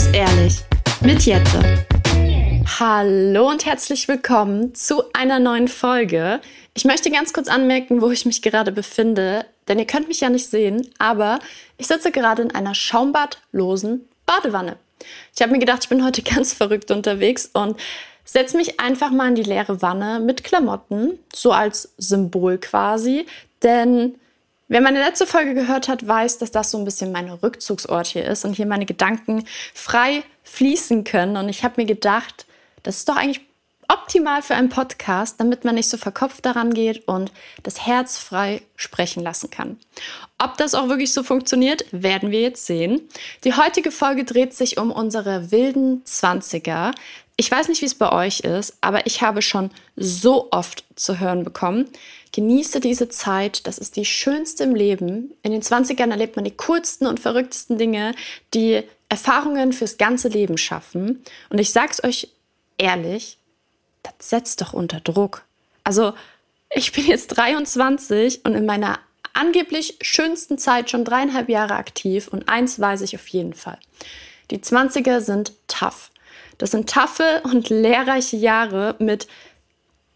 muss ehrlich mit Jette. Hallo und herzlich willkommen zu einer neuen Folge. Ich möchte ganz kurz anmerken, wo ich mich gerade befinde, denn ihr könnt mich ja nicht sehen, aber ich sitze gerade in einer schaumbadlosen Badewanne. Ich habe mir gedacht, ich bin heute ganz verrückt unterwegs und setze mich einfach mal in die leere Wanne mit Klamotten, so als Symbol quasi, denn Wer meine letzte Folge gehört hat, weiß, dass das so ein bisschen mein Rückzugsort hier ist und hier meine Gedanken frei fließen können. Und ich habe mir gedacht, das ist doch eigentlich optimal für einen Podcast, damit man nicht so verkopft daran geht und das Herz frei sprechen lassen kann. Ob das auch wirklich so funktioniert, werden wir jetzt sehen. Die heutige Folge dreht sich um unsere wilden Zwanziger. Ich weiß nicht, wie es bei euch ist, aber ich habe schon so oft zu hören bekommen, Genieße diese Zeit, das ist die schönste im Leben. In den 20ern erlebt man die coolsten und verrücktesten Dinge, die Erfahrungen fürs ganze Leben schaffen. Und ich sag's euch ehrlich, das setzt doch unter Druck. Also, ich bin jetzt 23 und in meiner angeblich schönsten Zeit schon dreieinhalb Jahre aktiv und eins weiß ich auf jeden Fall. Die 20er sind tough. Das sind taffe und lehrreiche Jahre mit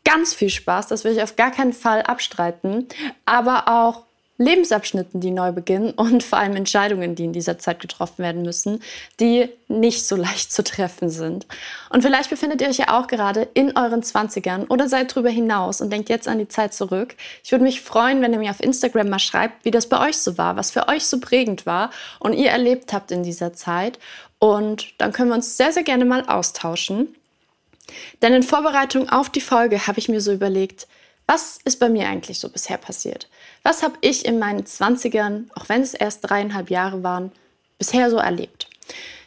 ganz viel Spaß, das will ich auf gar keinen Fall abstreiten, aber auch Lebensabschnitten, die neu beginnen und vor allem Entscheidungen, die in dieser Zeit getroffen werden müssen, die nicht so leicht zu treffen sind. Und vielleicht befindet ihr euch ja auch gerade in euren 20ern oder seid drüber hinaus und denkt jetzt an die Zeit zurück. Ich würde mich freuen, wenn ihr mir auf Instagram mal schreibt, wie das bei euch so war, was für euch so prägend war und ihr erlebt habt in dieser Zeit. Und dann können wir uns sehr, sehr gerne mal austauschen. Denn in Vorbereitung auf die Folge habe ich mir so überlegt, was ist bei mir eigentlich so bisher passiert? Was habe ich in meinen 20ern, auch wenn es erst dreieinhalb Jahre waren, bisher so erlebt?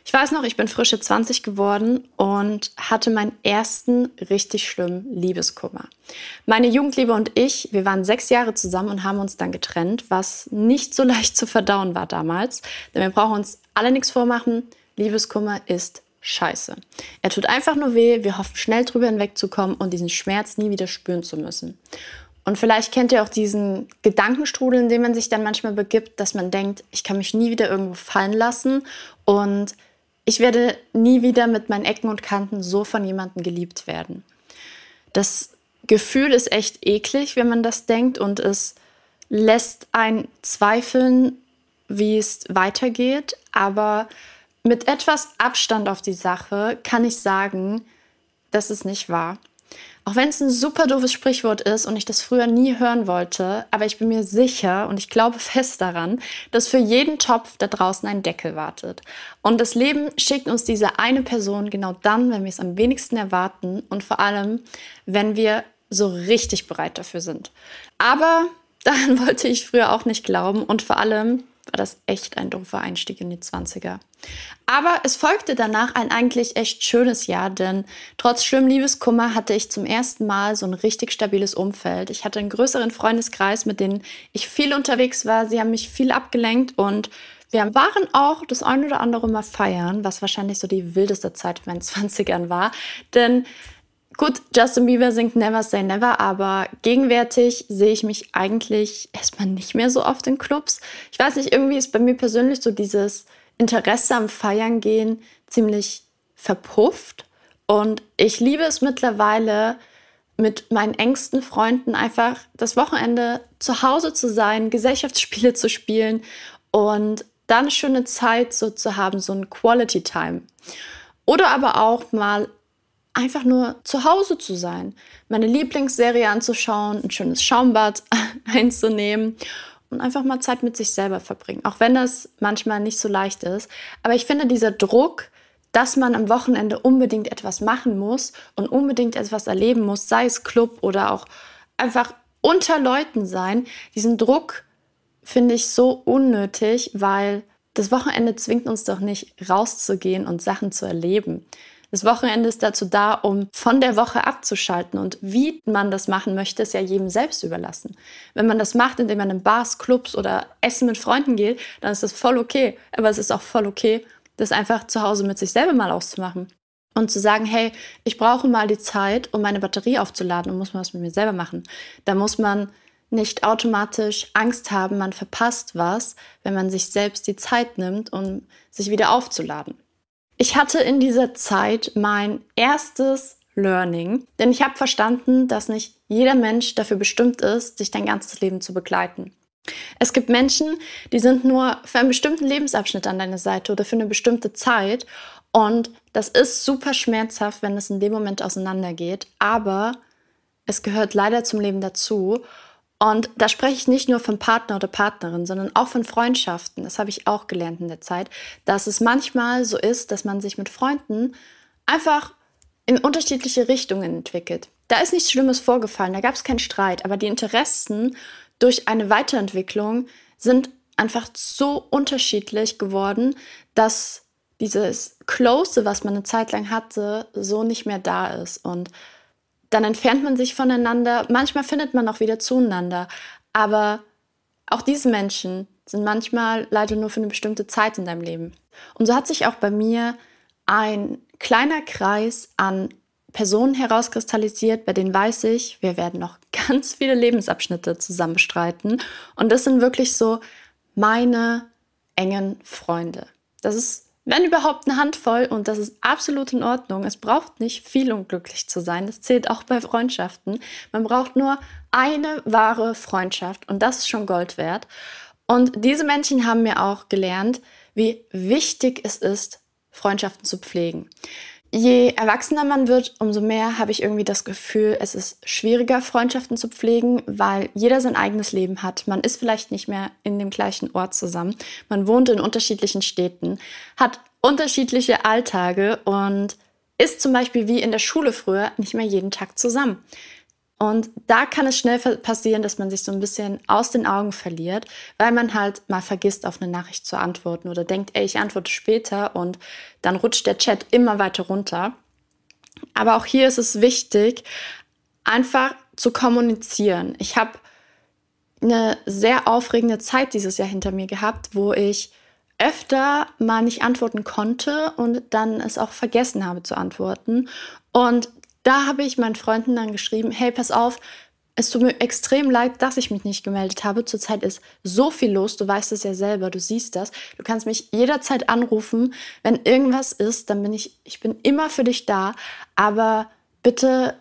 Ich weiß noch, ich bin frische 20 geworden und hatte meinen ersten richtig schlimmen Liebeskummer. Meine Jugendliebe und ich, wir waren sechs Jahre zusammen und haben uns dann getrennt, was nicht so leicht zu verdauen war damals. Denn wir brauchen uns alle nichts vormachen. Liebeskummer ist scheiße. Er tut einfach nur weh, wir hoffen schnell drüber hinwegzukommen und diesen Schmerz nie wieder spüren zu müssen. Und vielleicht kennt ihr auch diesen Gedankenstrudel, in dem man sich dann manchmal begibt, dass man denkt, ich kann mich nie wieder irgendwo fallen lassen und ich werde nie wieder mit meinen Ecken und Kanten so von jemandem geliebt werden. Das Gefühl ist echt eklig, wenn man das denkt und es lässt einen zweifeln, wie es weitergeht, aber mit etwas Abstand auf die Sache kann ich sagen, dass es nicht wahr. Auch wenn es ein super doofes Sprichwort ist und ich das früher nie hören wollte, aber ich bin mir sicher und ich glaube fest daran, dass für jeden Topf da draußen ein Deckel wartet. Und das Leben schickt uns diese eine Person genau dann, wenn wir es am wenigsten erwarten und vor allem, wenn wir so richtig bereit dafür sind. Aber daran wollte ich früher auch nicht glauben und vor allem war das echt ein doofer Einstieg in die 20er. Aber es folgte danach ein eigentlich echt schönes Jahr, denn trotz schlimmem Liebeskummer hatte ich zum ersten Mal so ein richtig stabiles Umfeld. Ich hatte einen größeren Freundeskreis, mit denen ich viel unterwegs war. Sie haben mich viel abgelenkt und wir waren auch das ein oder andere Mal feiern, was wahrscheinlich so die wildeste Zeit in meinen 20ern war. Denn Gut, Justin Bieber singt Never Say Never, aber gegenwärtig sehe ich mich eigentlich erstmal nicht mehr so oft in Clubs. Ich weiß nicht, irgendwie ist bei mir persönlich so dieses Interesse am Feiern gehen ziemlich verpufft. Und ich liebe es mittlerweile, mit meinen engsten Freunden einfach das Wochenende zu Hause zu sein, Gesellschaftsspiele zu spielen und dann eine schöne Zeit so zu haben, so ein Quality Time. Oder aber auch mal einfach nur zu Hause zu sein, meine Lieblingsserie anzuschauen, ein schönes Schaumbad einzunehmen und einfach mal Zeit mit sich selber verbringen. Auch wenn das manchmal nicht so leicht ist. Aber ich finde, dieser Druck, dass man am Wochenende unbedingt etwas machen muss und unbedingt etwas erleben muss, sei es Club oder auch einfach unter Leuten sein, diesen Druck finde ich so unnötig, weil das Wochenende zwingt uns doch nicht rauszugehen und Sachen zu erleben. Das Wochenende ist dazu da, um von der Woche abzuschalten. Und wie man das machen möchte, ist ja jedem selbst überlassen. Wenn man das macht, indem man in Bars, Clubs oder Essen mit Freunden geht, dann ist das voll okay. Aber es ist auch voll okay, das einfach zu Hause mit sich selber mal auszumachen. Und zu sagen, hey, ich brauche mal die Zeit, um meine Batterie aufzuladen und muss mal was mit mir selber machen. Da muss man nicht automatisch Angst haben, man verpasst was, wenn man sich selbst die Zeit nimmt, um sich wieder aufzuladen. Ich hatte in dieser Zeit mein erstes Learning, denn ich habe verstanden, dass nicht jeder Mensch dafür bestimmt ist, sich dein ganzes Leben zu begleiten. Es gibt Menschen, die sind nur für einen bestimmten Lebensabschnitt an deiner Seite oder für eine bestimmte Zeit. Und das ist super schmerzhaft, wenn es in dem Moment auseinandergeht. Aber es gehört leider zum Leben dazu. Und da spreche ich nicht nur von Partner oder Partnerin, sondern auch von Freundschaften. Das habe ich auch gelernt in der Zeit, dass es manchmal so ist, dass man sich mit Freunden einfach in unterschiedliche Richtungen entwickelt. Da ist nichts Schlimmes vorgefallen, da gab es keinen Streit, aber die Interessen durch eine Weiterentwicklung sind einfach so unterschiedlich geworden, dass dieses Close, was man eine Zeit lang hatte, so nicht mehr da ist. Und dann entfernt man sich voneinander. Manchmal findet man auch wieder zueinander. Aber auch diese Menschen sind manchmal leider nur für eine bestimmte Zeit in deinem Leben. Und so hat sich auch bei mir ein kleiner Kreis an Personen herauskristallisiert, bei denen weiß ich, wir werden noch ganz viele Lebensabschnitte zusammenstreiten. Und das sind wirklich so meine engen Freunde. Das ist wenn überhaupt eine Handvoll und das ist absolut in Ordnung. Es braucht nicht viel, um glücklich zu sein. Das zählt auch bei Freundschaften. Man braucht nur eine wahre Freundschaft und das ist schon Gold wert. Und diese Menschen haben mir auch gelernt, wie wichtig es ist, Freundschaften zu pflegen. Je erwachsener man wird, umso mehr habe ich irgendwie das Gefühl, es ist schwieriger, Freundschaften zu pflegen, weil jeder sein eigenes Leben hat. Man ist vielleicht nicht mehr in dem gleichen Ort zusammen. Man wohnt in unterschiedlichen Städten, hat unterschiedliche Alltage und ist zum Beispiel wie in der Schule früher nicht mehr jeden Tag zusammen. Und da kann es schnell passieren, dass man sich so ein bisschen aus den Augen verliert, weil man halt mal vergisst, auf eine Nachricht zu antworten oder denkt, ey, ich antworte später und dann rutscht der Chat immer weiter runter. Aber auch hier ist es wichtig, einfach zu kommunizieren. Ich habe eine sehr aufregende Zeit dieses Jahr hinter mir gehabt, wo ich öfter mal nicht antworten konnte und dann es auch vergessen habe zu antworten. Und da habe ich meinen Freunden dann geschrieben, hey, pass auf, es tut mir extrem leid, dass ich mich nicht gemeldet habe. Zurzeit ist so viel los, du weißt es ja selber, du siehst das. Du kannst mich jederzeit anrufen, wenn irgendwas ist, dann bin ich, ich bin immer für dich da, aber bitte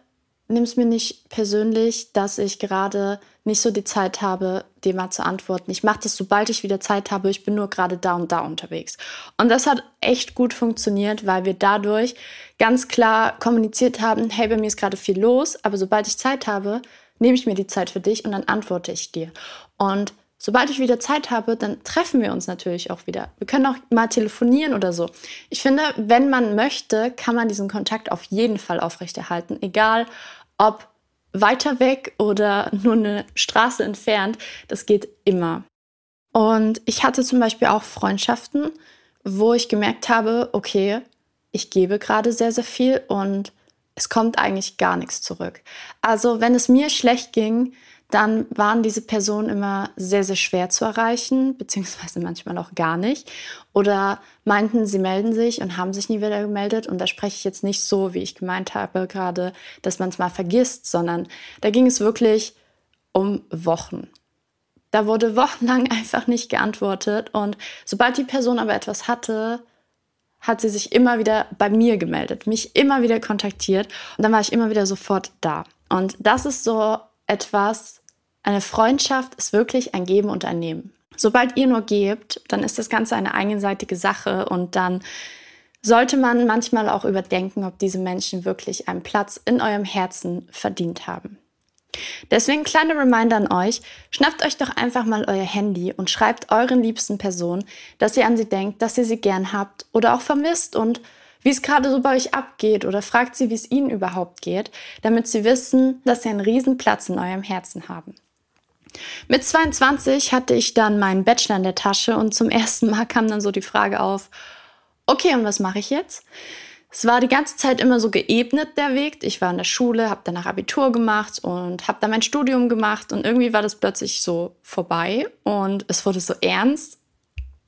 nimm es mir nicht persönlich, dass ich gerade nicht so die Zeit habe, dir mal zu antworten. Ich mache das, sobald ich wieder Zeit habe. Ich bin nur gerade da und da unterwegs. Und das hat echt gut funktioniert, weil wir dadurch ganz klar kommuniziert haben, hey, bei mir ist gerade viel los, aber sobald ich Zeit habe, nehme ich mir die Zeit für dich und dann antworte ich dir. Und sobald ich wieder Zeit habe, dann treffen wir uns natürlich auch wieder. Wir können auch mal telefonieren oder so. Ich finde, wenn man möchte, kann man diesen Kontakt auf jeden Fall aufrechterhalten, egal ob weiter weg oder nur eine Straße entfernt. Das geht immer. Und ich hatte zum Beispiel auch Freundschaften, wo ich gemerkt habe, okay, ich gebe gerade sehr, sehr viel und es kommt eigentlich gar nichts zurück. Also wenn es mir schlecht ging, dann waren diese Personen immer sehr, sehr schwer zu erreichen, beziehungsweise manchmal auch gar nicht. Oder meinten, sie melden sich und haben sich nie wieder gemeldet. Und da spreche ich jetzt nicht so, wie ich gemeint habe, gerade, dass man es mal vergisst, sondern da ging es wirklich um Wochen. Da wurde wochenlang einfach nicht geantwortet. Und sobald die Person aber etwas hatte, hat sie sich immer wieder bei mir gemeldet, mich immer wieder kontaktiert und dann war ich immer wieder sofort da. Und das ist so etwas, eine Freundschaft ist wirklich ein Geben und ein Nehmen. Sobald ihr nur gebt, dann ist das Ganze eine eigenseitige Sache und dann sollte man manchmal auch überdenken, ob diese Menschen wirklich einen Platz in eurem Herzen verdient haben. Deswegen kleine Reminder an euch, schnappt euch doch einfach mal euer Handy und schreibt euren liebsten Personen, dass ihr an sie denkt, dass ihr sie gern habt oder auch vermisst und wie es gerade so bei euch abgeht oder fragt sie, wie es ihnen überhaupt geht, damit sie wissen, dass sie einen riesen Platz in eurem Herzen haben. Mit 22 hatte ich dann meinen Bachelor in der Tasche und zum ersten Mal kam dann so die Frage auf, okay, und was mache ich jetzt? Es war die ganze Zeit immer so geebnet, der Weg. Ich war in der Schule, habe danach Abitur gemacht und habe dann mein Studium gemacht und irgendwie war das plötzlich so vorbei und es wurde so ernst.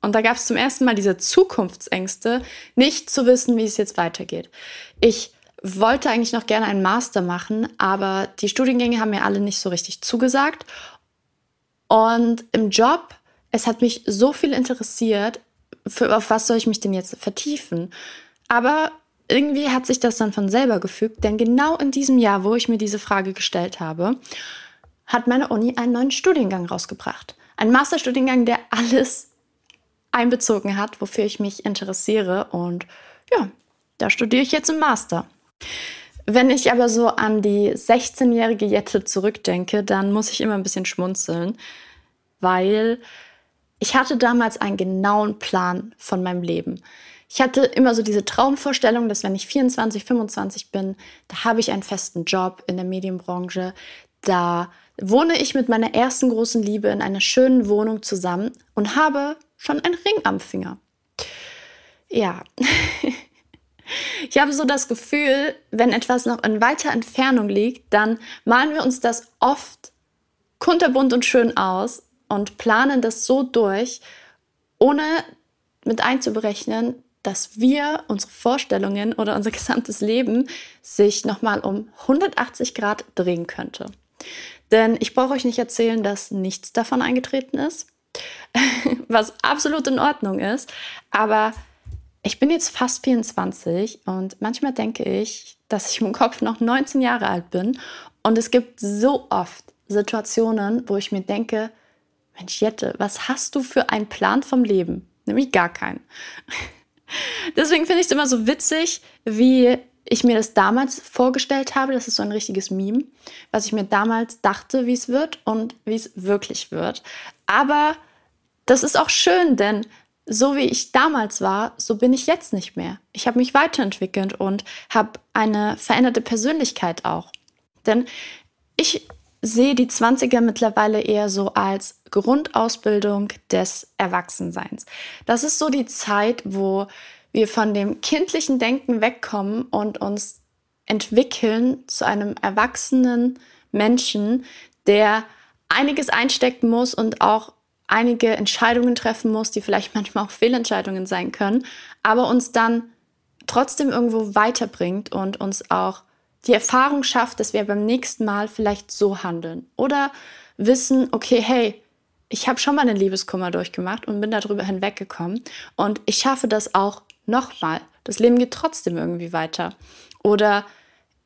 Und da gab es zum ersten Mal diese Zukunftsängste, nicht zu wissen, wie es jetzt weitergeht. Ich wollte eigentlich noch gerne einen Master machen, aber die Studiengänge haben mir alle nicht so richtig zugesagt. Und im Job, es hat mich so viel interessiert, für, auf was soll ich mich denn jetzt vertiefen? Aber irgendwie hat sich das dann von selber gefügt, denn genau in diesem Jahr, wo ich mir diese Frage gestellt habe, hat meine Uni einen neuen Studiengang rausgebracht. Ein Masterstudiengang, der alles einbezogen hat, wofür ich mich interessiere. Und ja, da studiere ich jetzt im Master. Wenn ich aber so an die 16-jährige Jette zurückdenke, dann muss ich immer ein bisschen schmunzeln, weil ich hatte damals einen genauen Plan von meinem Leben. Ich hatte immer so diese Traumvorstellung, dass wenn ich 24, 25 bin, da habe ich einen festen Job in der Medienbranche, da wohne ich mit meiner ersten großen Liebe in einer schönen Wohnung zusammen und habe schon einen Ring am Finger. Ja. Ich habe so das Gefühl, wenn etwas noch in weiter Entfernung liegt, dann malen wir uns das oft kunterbunt und schön aus und planen das so durch, ohne mit einzuberechnen, dass wir unsere Vorstellungen oder unser gesamtes Leben sich nochmal um 180 Grad drehen könnte. Denn ich brauche euch nicht erzählen, dass nichts davon eingetreten ist, was absolut in Ordnung ist. Aber ich bin jetzt fast 24 und manchmal denke ich, dass ich im Kopf noch 19 Jahre alt bin. Und es gibt so oft Situationen, wo ich mir denke, Mensch, Jette, was hast du für einen Plan vom Leben? Nämlich gar keinen. Deswegen finde ich es immer so witzig, wie ich mir das damals vorgestellt habe. Das ist so ein richtiges Meme, was ich mir damals dachte, wie es wird und wie es wirklich wird. Aber das ist auch schön, denn so wie ich damals war, so bin ich jetzt nicht mehr. Ich habe mich weiterentwickelt und habe eine veränderte Persönlichkeit auch. Denn ich sehe die 20er mittlerweile eher so als Grundausbildung des Erwachsenseins. Das ist so die Zeit, wo wir von dem kindlichen Denken wegkommen und uns entwickeln zu einem erwachsenen Menschen, der einiges einstecken muss und auch einige Entscheidungen treffen muss, die vielleicht manchmal auch Fehlentscheidungen sein können, aber uns dann trotzdem irgendwo weiterbringt und uns auch die Erfahrung schafft, dass wir beim nächsten Mal vielleicht so handeln oder wissen, okay, hey, ich habe schon mal einen Liebeskummer durchgemacht und bin darüber hinweggekommen und ich schaffe das auch nochmal. Das Leben geht trotzdem irgendwie weiter. Oder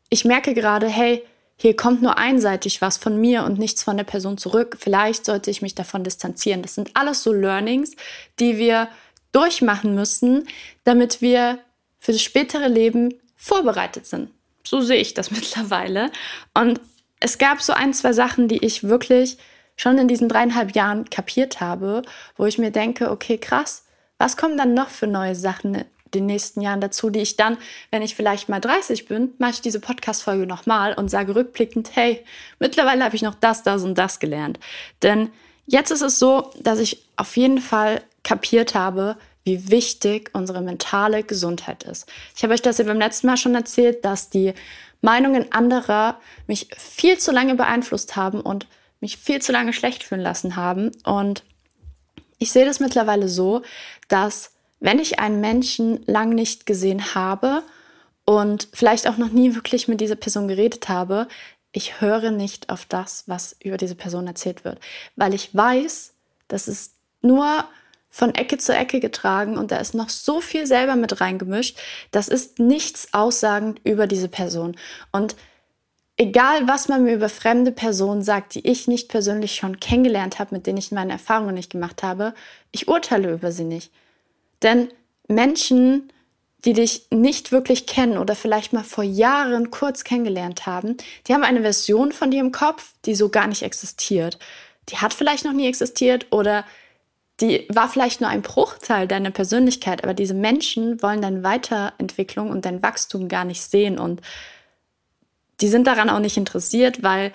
ich merke gerade, hey, hier kommt nur einseitig was von mir und nichts von der Person zurück. Vielleicht sollte ich mich davon distanzieren. Das sind alles so Learnings, die wir durchmachen müssen, damit wir für das spätere Leben vorbereitet sind. So sehe ich das mittlerweile. Und es gab so ein, zwei Sachen, die ich wirklich schon in diesen dreieinhalb Jahren kapiert habe, wo ich mir denke, okay, krass, was kommen dann noch für neue Sachen den nächsten Jahren dazu, die ich dann, wenn ich vielleicht mal 30 bin, mache ich diese Podcast-Folge nochmal und sage rückblickend, hey, mittlerweile habe ich noch das, das und das gelernt. Denn jetzt ist es so, dass ich auf jeden Fall kapiert habe, wie wichtig unsere mentale Gesundheit ist. Ich habe euch das ja beim letzten Mal schon erzählt, dass die Meinungen anderer mich viel zu lange beeinflusst haben und mich viel zu lange schlecht fühlen lassen haben. Und ich sehe das mittlerweile so, dass wenn ich einen Menschen lang nicht gesehen habe und vielleicht auch noch nie wirklich mit dieser Person geredet habe, ich höre nicht auf das, was über diese Person erzählt wird, weil ich weiß, dass es nur von Ecke zu Ecke getragen und da ist noch so viel selber mit reingemischt. Das ist nichts aussagend über diese Person. Und egal, was man mir über fremde Personen sagt, die ich nicht persönlich schon kennengelernt habe, mit denen ich meine Erfahrungen nicht gemacht habe, ich urteile über sie nicht. Denn Menschen, die dich nicht wirklich kennen oder vielleicht mal vor Jahren kurz kennengelernt haben, die haben eine Version von dir im Kopf, die so gar nicht existiert. Die hat vielleicht noch nie existiert oder die war vielleicht nur ein Bruchteil deiner Persönlichkeit, aber diese Menschen wollen deine Weiterentwicklung und dein Wachstum gar nicht sehen und die sind daran auch nicht interessiert, weil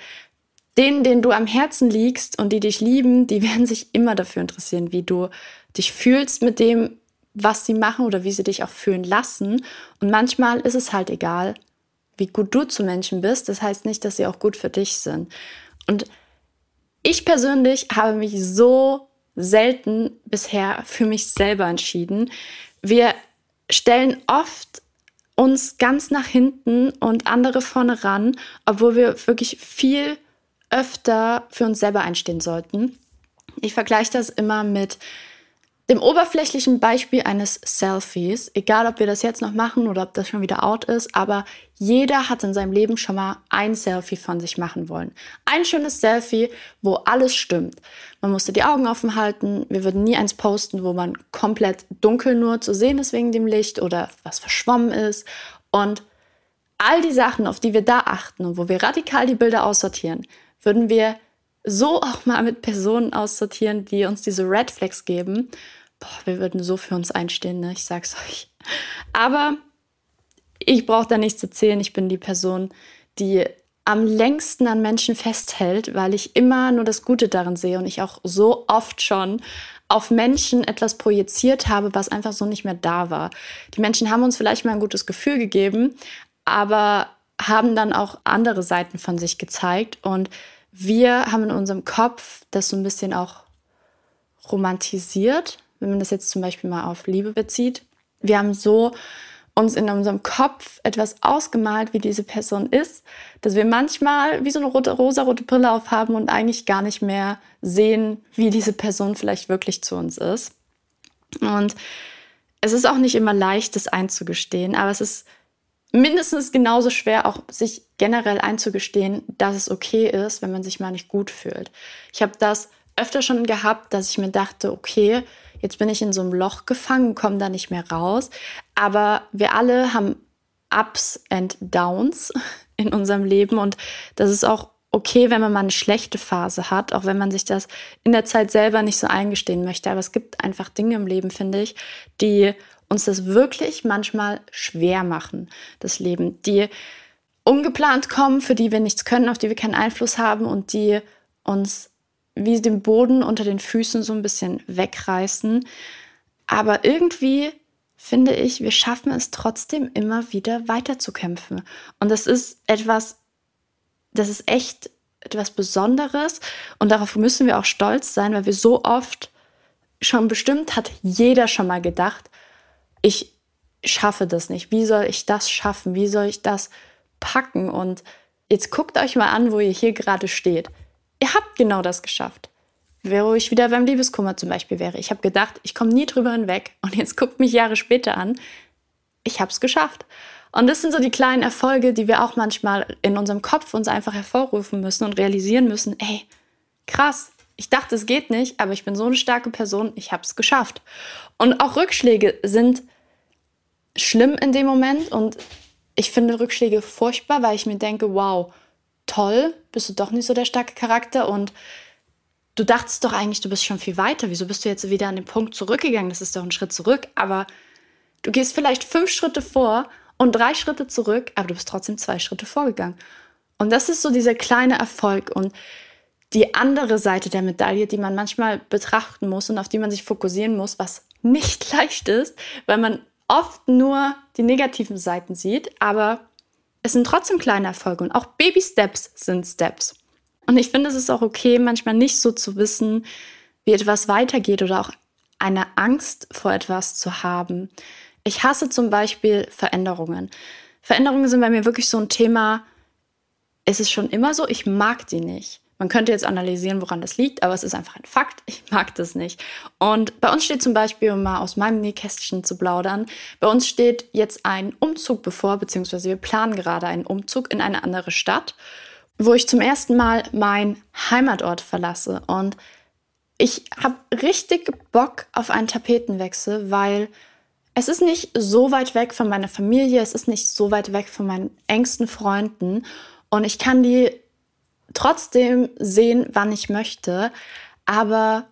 denen, denen du am Herzen liegst und die dich lieben, die werden sich immer dafür interessieren, wie du dich fühlst mit dem, was sie machen oder wie sie dich auch fühlen lassen. Und manchmal ist es halt egal, wie gut du zu Menschen bist. Das heißt nicht, dass sie auch gut für dich sind. Und ich persönlich habe mich so selten bisher für mich selber entschieden. Wir stellen oft uns ganz nach hinten und andere vorne ran, obwohl wir wirklich viel öfter für uns selber einstehen sollten. Ich vergleiche das immer mit dem oberflächlichen Beispiel eines Selfies, egal ob wir das jetzt noch machen oder ob das schon wieder out ist, aber jeder hat in seinem Leben schon mal ein Selfie von sich machen wollen. Ein schönes Selfie, wo alles stimmt. Man musste die Augen offen halten. Wir würden nie eins posten, wo man komplett dunkel nur zu sehen ist wegen dem Licht oder was verschwommen ist. Und all die Sachen, auf die wir da achten und wo wir radikal die Bilder aussortieren, würden wir so auch mal mit Personen aussortieren, die uns diese Red Flags geben. Boah, wir würden so für uns einstehen, ne? Ich sag's euch. Aber ich brauche da nichts zu erzählen. Ich bin die Person, die am längsten an Menschen festhält, weil ich immer nur das Gute darin sehe und ich auch so oft schon auf Menschen etwas projiziert habe, was einfach so nicht mehr da war. Die Menschen haben uns vielleicht mal ein gutes Gefühl gegeben, aber haben dann auch andere Seiten von sich gezeigt und wir haben in unserem Kopf das so ein bisschen auch romantisiert, wenn man das jetzt zum Beispiel mal auf Liebe bezieht. Wir haben so uns in unserem Kopf etwas ausgemalt, wie diese Person ist, dass wir manchmal wie so eine rote, rosa-rote Brille aufhaben und eigentlich gar nicht mehr sehen, wie diese Person vielleicht wirklich zu uns ist. Und es ist auch nicht immer leicht, das einzugestehen, aber es ist mindestens genauso schwer, auch sich generell einzugestehen, dass es okay ist, wenn man sich mal nicht gut fühlt. Ich habe das öfter schon gehabt, dass ich mir dachte, okay, jetzt bin ich in so einem Loch gefangen, komme da nicht mehr raus. Aber wir alle haben Ups and Downs in unserem Leben und das ist auch okay, wenn man mal eine schlechte Phase hat, auch wenn man sich das in der Zeit selber nicht so eingestehen möchte. Aber es gibt einfach Dinge im Leben, finde ich, die uns das wirklich manchmal schwer machen, das Leben, die ungeplant kommen, für die wir nichts können, auf die wir keinen Einfluss haben und die uns wie den Boden unter den Füßen so ein bisschen wegreißen. Aber irgendwie finde ich, wir schaffen es trotzdem immer wieder weiterzukämpfen. Und das ist etwas, das ist echt etwas Besonderes und darauf müssen wir auch stolz sein, weil wir so oft schon bestimmt hat jeder schon mal gedacht, ich schaffe das nicht. Wie soll ich das schaffen? Wie soll ich das packen? Und jetzt guckt euch mal an, wo ihr hier gerade steht. Ihr habt genau das geschafft. Wo ich wieder beim Liebeskummer zum Beispiel wäre. Ich habe gedacht, ich komme nie drüber hinweg. Und jetzt guckt mich Jahre später an. Ich habe es geschafft. Und das sind so die kleinen Erfolge, die wir auch manchmal in unserem Kopf uns einfach hervorrufen müssen und realisieren müssen. Ey, krass, ich dachte, es geht nicht, aber ich bin so eine starke Person, ich habe es geschafft. Und auch Rückschläge sind schlimm in dem Moment und ich finde Rückschläge furchtbar, weil ich mir denke, wow, toll, bist du doch nicht so der starke Charakter und du dachtest doch eigentlich, du bist schon viel weiter. Wieso bist du jetzt wieder an den Punkt zurückgegangen? Das ist doch ein Schritt zurück, aber du gehst vielleicht fünf Schritte vor und drei Schritte zurück, aber du bist trotzdem zwei Schritte vorgegangen. Und das ist so dieser kleine Erfolg und die andere Seite der Medaille, die man manchmal betrachten muss und auf die man sich fokussieren muss, was nicht leicht ist, weil man oft nur die negativen Seiten sieht, aber es sind trotzdem kleine Erfolge und auch Baby Steps sind Steps. Und ich finde, es ist auch okay, manchmal nicht so zu wissen, wie etwas weitergeht oder auch eine Angst vor etwas zu haben. Ich hasse zum Beispiel Veränderungen. Veränderungen sind bei mir wirklich so ein Thema. Es ist schon immer so, ich mag die nicht. Man könnte jetzt analysieren, woran das liegt, aber es ist einfach ein Fakt. Ich mag das nicht. Und bei uns steht zum Beispiel, um mal aus meinem Nähkästchen zu plaudern, bei uns steht jetzt ein Umzug bevor, beziehungsweise wir planen gerade einen Umzug in eine andere Stadt, wo ich zum ersten Mal meinen Heimatort verlasse. Und ich habe richtig Bock auf einen Tapetenwechsel, weil es ist nicht so weit weg von meiner Familie, es ist nicht so weit weg von meinen engsten Freunden. Und ich kann die trotzdem sehen, wann ich möchte, aber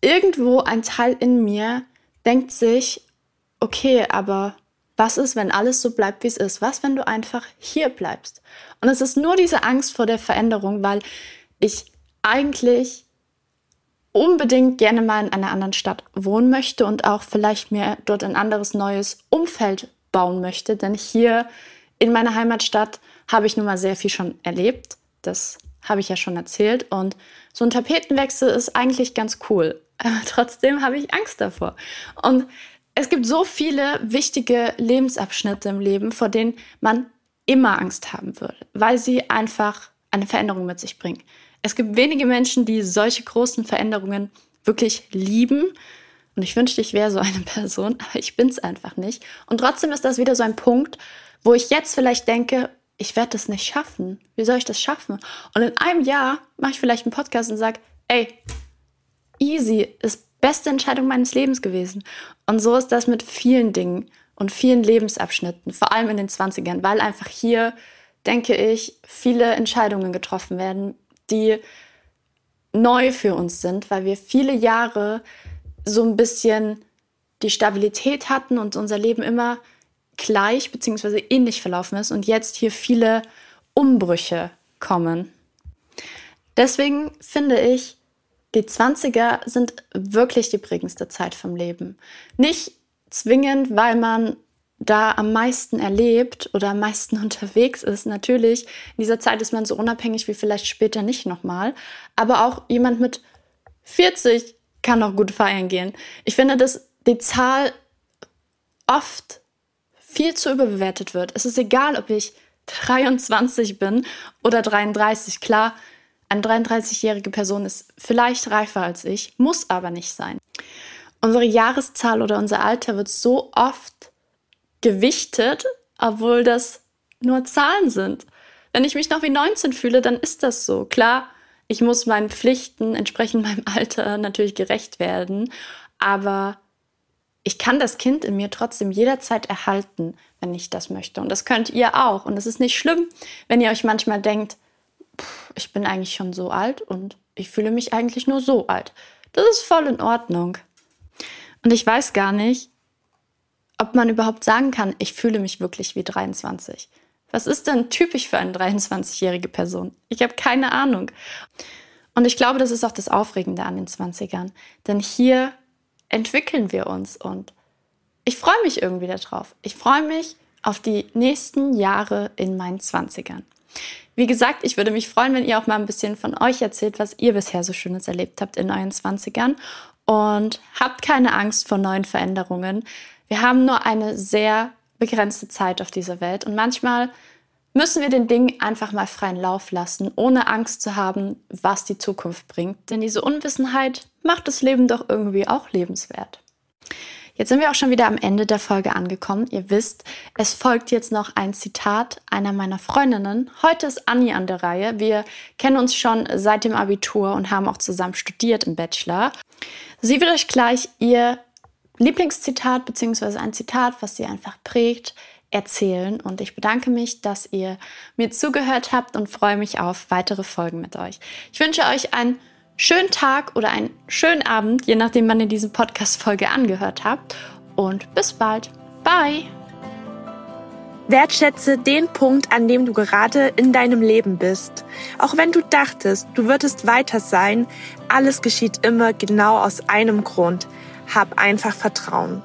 irgendwo ein Teil in mir denkt sich, okay, aber was ist, wenn alles so bleibt, wie es ist? Was, wenn du einfach hier bleibst? Und es ist nur diese Angst vor der Veränderung, weil ich eigentlich unbedingt gerne mal in einer anderen Stadt wohnen möchte und auch vielleicht mir dort ein anderes neues Umfeld bauen möchte. Denn hier in meiner Heimatstadt habe ich nun mal sehr viel schon erlebt. Das habe ich ja schon erzählt. Und so ein Tapetenwechsel ist eigentlich ganz cool. Aber trotzdem habe ich Angst davor. Und es gibt so viele wichtige Lebensabschnitte im Leben, vor denen man immer Angst haben würde, weil sie einfach eine Veränderung mit sich bringen. Es gibt wenige Menschen, die solche großen Veränderungen wirklich lieben, Und ich wünschte, ich wäre so eine Person, aber ich bin es einfach nicht. Und trotzdem ist das wieder so ein Punkt, wo ich jetzt vielleicht denke, ich werde das nicht schaffen. Wie soll ich das schaffen? Und in einem Jahr mache ich vielleicht einen Podcast und sage, ey, easy, ist beste Entscheidung meines Lebens gewesen. Und so ist das mit vielen Dingen und vielen Lebensabschnitten, vor allem in den 20ern, weil einfach hier, denke ich, viele Entscheidungen getroffen werden, die neu für uns sind, weil wir viele Jahre so ein bisschen die Stabilität hatten und unser Leben immer gleich bzw. ähnlich verlaufen ist und jetzt hier viele Umbrüche kommen. Deswegen finde ich, die 20er sind wirklich die prägendste Zeit vom Leben. Nicht zwingend, weil man da am meisten erlebt oder am meisten unterwegs ist. Natürlich, in dieser Zeit ist man so unabhängig wie vielleicht später nicht nochmal. Aber auch jemand mit 40 kann noch gut feiern gehen. Ich finde, dass die Zahl oft viel zu überbewertet wird. Es ist egal, ob ich 23 bin oder 33. Klar, eine 33-jährige Person ist vielleicht reifer als ich, muss aber nicht sein. Unsere Jahreszahl oder unser Alter wird so oft gewichtet, obwohl das nur Zahlen sind. Wenn ich mich noch wie 19 fühle, dann ist das so. Klar, ich muss meinen Pflichten entsprechend meinem Alter natürlich gerecht werden, aber ich kann das Kind in mir trotzdem jederzeit erhalten, wenn ich das möchte. Und das könnt ihr auch. Und es ist nicht schlimm, wenn ihr euch manchmal denkt, ich bin eigentlich schon so alt und ich fühle mich eigentlich nur so alt. Das ist voll in Ordnung. Und ich weiß gar nicht, ob man überhaupt sagen kann, ich fühle mich wirklich wie 23. Was ist denn typisch für eine 23-jährige Person? Ich habe keine Ahnung. Und ich glaube, das ist auch das Aufregende an den 20ern. Denn hier entwickeln wir uns und ich freue mich irgendwie darauf. Ich freue mich auf die nächsten Jahre in meinen 20ern. Wie gesagt, ich würde mich freuen, wenn ihr auch mal ein bisschen von euch erzählt, was ihr bisher so Schönes erlebt habt in euren 20ern. Und habt keine Angst vor neuen Veränderungen. Wir haben nur eine sehr begrenzte Zeit auf dieser Welt und manchmal müssen wir den Dingen einfach mal freien Lauf lassen, ohne Angst zu haben, was die Zukunft bringt. Denn diese Unwissenheit macht das Leben doch irgendwie auch lebenswert. Jetzt sind wir auch schon wieder am Ende der Folge angekommen. Ihr wisst, es folgt jetzt noch ein Zitat einer meiner Freundinnen. Heute ist Anni an der Reihe. Wir kennen uns schon seit dem Abitur und haben auch zusammen studiert im Bachelor. Sie wird euch gleich ihr Lieblingszitat bzw. ein Zitat, was sie einfach prägt, erzählen. Und ich bedanke mich, dass ihr mir zugehört habt und freue mich auf weitere Folgen mit euch. Ich wünsche euch einen schönen Tag oder einen schönen Abend, je nachdem, wann ihr diese Podcast-Folge angehört habt. Und bis bald. Bye! Wertschätze den Punkt, an dem du gerade in deinem Leben bist. Auch wenn du dachtest, du würdest weiter sein, alles geschieht immer genau aus einem Grund. Hab einfach Vertrauen.